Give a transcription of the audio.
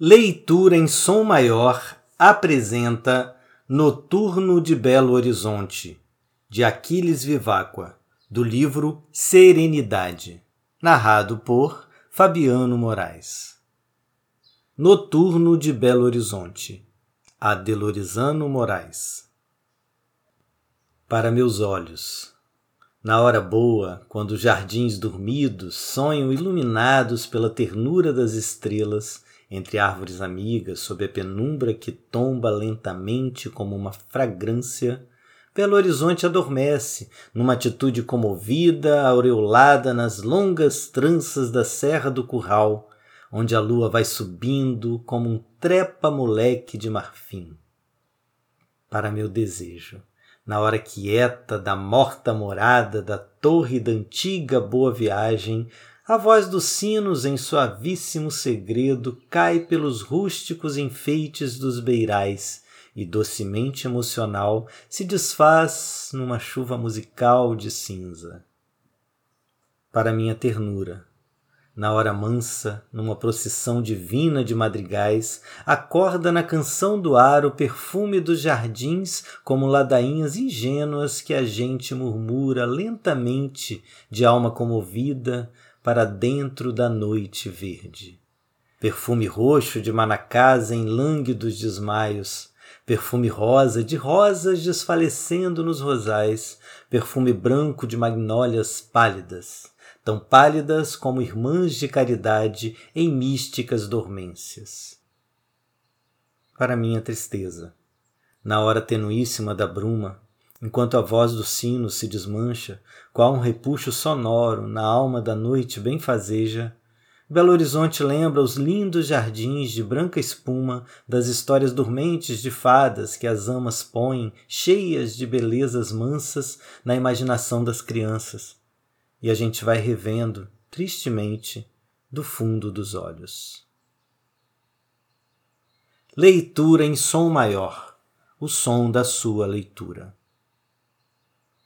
Leitura em Som Maior apresenta Noturno de Belo Horizonte, de Aquiles Viváqua, do livro Serenidade, narrado por Fabiano Moraes. Noturno de Belo Horizonte, Adelorizano Moraes. Para meus olhos, na hora boa, quando os jardins dormidos sonham iluminados pela ternura das estrelas, entre árvores amigas, sob a penumbra que tomba lentamente como uma fragrância, Belo Horizonte adormece, numa atitude comovida, aureolada nas longas tranças da Serra do Curral, onde a lua vai subindo como um trepa-moleque de marfim. Para meu desejo, na hora quieta da morta morada da torre da antiga boa viagem, a voz dos sinos, em suavíssimo segredo, cai pelos rústicos enfeites dos beirais e, docemente emocional, se desfaz numa chuva musical de cinza. Para minha ternura, na hora mansa, numa procissão divina de madrigais, acorda na canção do ar o perfume dos jardins como ladainhas ingênuas que a gente murmura lentamente de alma comovida, para dentro da noite verde. Perfume roxo de manacás em lânguidos desmaios, perfume rosa de rosas desfalecendo nos rosais, perfume branco de magnólias pálidas, tão pálidas como irmãs de caridade em místicas dormências. Para minha tristeza, na hora tenuíssima da bruma, enquanto a voz do sino se desmancha, qual um repuxo sonoro na alma da noite benfazeja, Belo Horizonte lembra os lindos jardins de branca espuma das histórias dormentes de fadas que as amas põem, cheias de belezas mansas, na imaginação das crianças. E a gente vai revendo, tristemente, do fundo dos olhos. Leitura em som maior o som da sua leitura.